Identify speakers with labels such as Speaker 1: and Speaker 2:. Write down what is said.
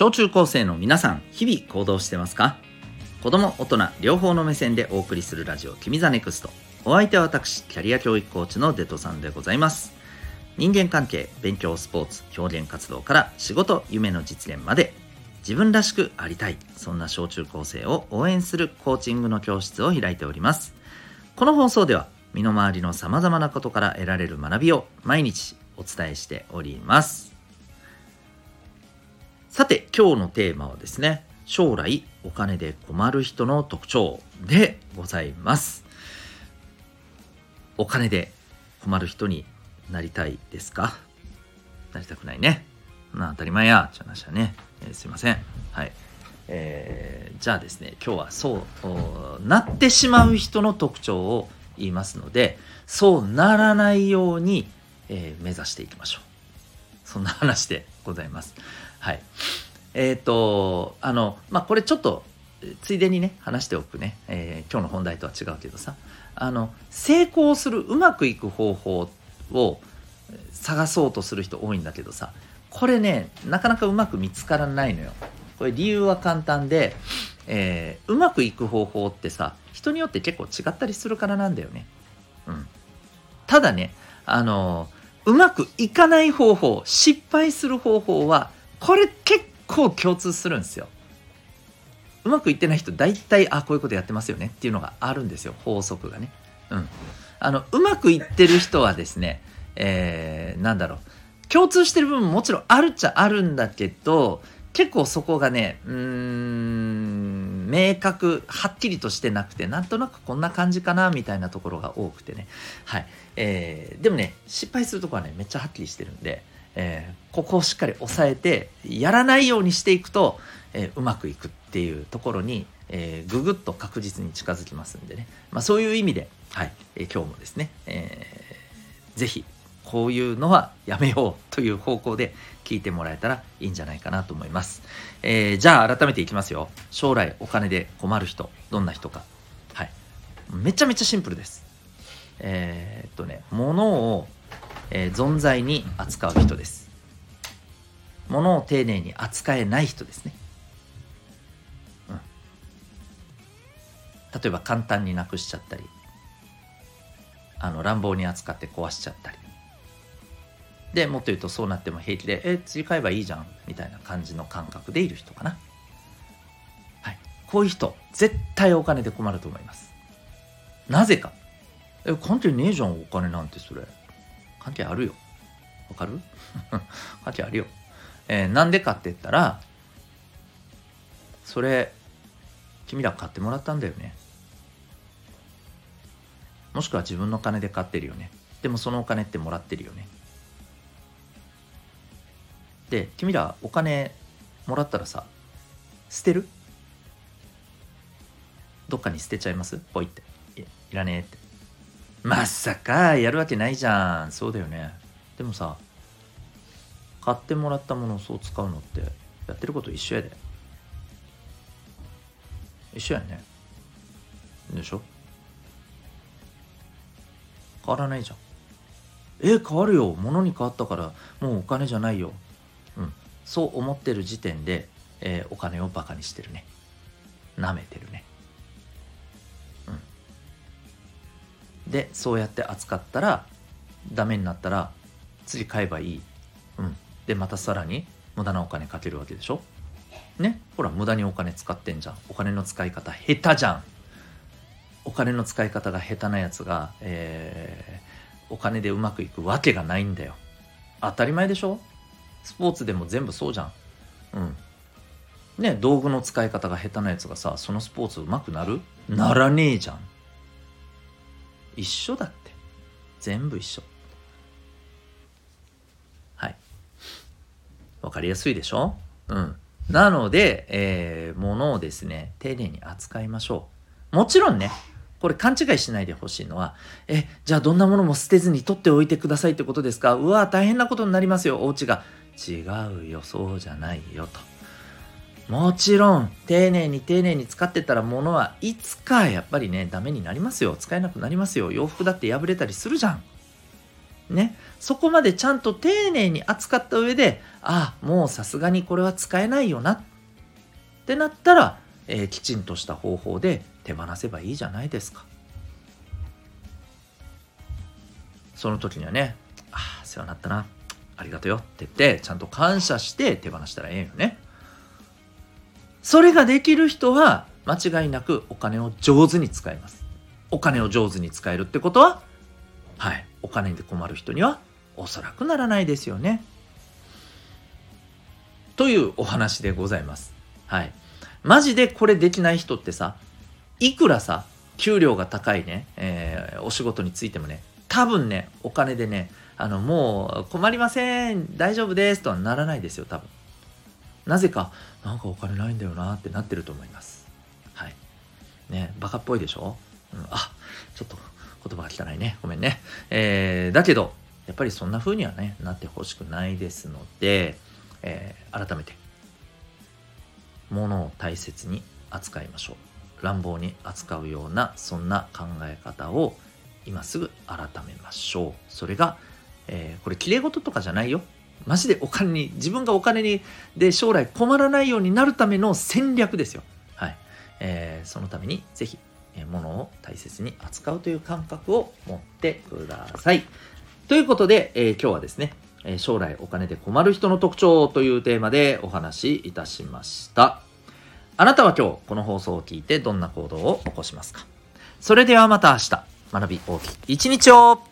Speaker 1: 小中高生の皆さん日々行動してますか？子供大人両方の目線でお送りするラジオ「君 the NEXT。お相手は私キャリア教育コーチのデトさんでございます。人間関係勉強スポーツ表現活動から仕事夢の実現まで自分らしくありたいそんな小中高生を応援するコーチングの教室を開いております。この放送では身の回りのさまざまなことから得られる学びを毎日お伝えしております。さて今日のテーマはですね将来お金で困る人の特徴でございます。お金で困る人になりたいですか？なりたくないね。な当たり前やちゃいましたね、えー、すいません。はい。えー、じゃあですね今日はそうなってしまう人の特徴を言いますのでそうならないように、えー、目指していきましょう。そんな話でございます。はい。えっ、ー、とあのまあこれちょっとついでにね話しておくね、えー、今日の本題とは違うけどさ。あの成功するうまくいく方法を探そうとする人多いんだけどさ。これねなかなかうまく見つからないのよ。これ理由は簡単で、えー、うまくいく方法ってさ人によって結構違ったりするからなんだよね。うん。ただねあのうまくいかない方法失敗する方法はこれ結構共通するんですよ。うまくいってない人大体あこういうことやってますよね。っていうのがあるんですよ。法則がね。うん。あのうまくいってる人はですねえー、なんだろう。共通してる部分もちろんあるっちゃあるんだけど結構そこがねうーん明確はっきりとしてなくてなんとなくこんな感じかなみたいなところが多くてね。はい。えー、でもね失敗するとこはねめっちゃはっきりしてるんで、えー、ここをしっかり押さえてやらないようにしていくと、えー、うまくいくっていうところに、えー、ぐぐっと確実に近づきますんでね、まあ、そういう意味で、はい。えー、今日もですね、えー、ぜひこういうのはやめようという方向で聞いてもらえたらいいんじゃないかなと思います。えー、じゃあ改めていきますよ。将来お金で困る人、どんな人か。はい。めちゃめちゃシンプルです。えー、っとね、物を、えー、存在に扱う人です。物を丁寧に扱えない人ですね。うん。例えば簡単になくしちゃったり、あの乱暴に扱って壊しちゃったり。でもっと言うとそうなっても平気で「え次買えばいいじゃん」みたいな感じの感覚でいる人かな。はい。こういう人絶対お金で困ると思います。なぜか。え関係ねえじゃんお金なんてそれ。関係あるよ。わかる？関係あるよ。えー、なんでかって言ったらそれ君ら買ってもらったんだよね。もしくは自分の金で買ってるよね。でもそのお金ってもらってるよね。で君らお金もらったらさ捨てる？どっかに捨てちゃいます？ポイって。いいらねえって。まさかやるわけないじゃん。そうだよね。でもさ買ってもらったものをそう使うのってやってること一緒やで。一緒やね。でしょ？変わらないじゃん。え変わるよ。物に変わったからもうお金じゃないよ。うんそう思ってる時点で、えー、お金をバカにしてるね。なめてるね。うん。でそうやって扱ったらダメになったら次買えばいい。うん。でまたさらに無駄なお金かけるわけでしょ。ね。ほら無駄にお金使ってんじゃん。お金の使い方下手じゃん。お金の使い方が下手なやつが、えー、お金でうまくいくわけがないんだよ。当たり前でしょ。スポーツでも全部そうじゃん。うん。ね、道具の使い方が下手なやつがさ、そのスポーツ上手くなる？ならねえじゃん。一緒だって。全部一緒。はい。わかりやすいでしょ？うん。なので、えー、物をですね、丁寧に扱いましょう。もちろんね、これ勘違いしないでほしいのは、え、じゃあどんなものも捨てずに取っておいてくださいってことですか？うわ、大変なことになりますよ、お家が。違うよそうじゃないよと。もちろん丁寧に丁寧に使ってたら物はいつかやっぱりねダメになりますよ。使えなくなりますよ。洋服だって破れたりするじゃん。ね。そこまでちゃんと丁寧に扱った上でああもうさすがにこれは使えないよなってなったら、えー、きちんとした方法で手放せばいいじゃないですか。その時にはねああ世話になったな。ありがとうよって言ってちゃんと感謝して手放したらええよね。それができる人は間違いなくお金を上手に使います。お金を上手に使えるってことははいお金で困る人にはおそらくならないですよね。というお話でございます。はい。マジでこれできない人ってさいくらさ給料が高いね、えー、お仕事についてもね多分ねお金でねあのもう困りません大丈夫ですとはならないですよ多分。なぜかなんかお金ないんだよなってなってると思います。はい。ねバカっぽいでしょ、うん、あちょっと言葉が汚いね。ごめんね。えー、だけどやっぱりそんな風にはねなってほしくないですので、えー、改めて物を大切に扱いましょう。乱暴に扱うようなそんな考え方を今すぐ改めましょう。それが、えー、これきれい事とかじゃないよ。マジでお金に自分がお金にで将来困らないようになるための戦略ですよ。はい、えー、そのためにぜひ物を大切に扱うという感覚を持ってください。ということで、えー、今日はですね将来お金で困る人の特徴というテーマでお話しいたしました。あなたは今日この放送を聞いてどんな行動を起こしますか？それではまた明日。学び大きい。一日を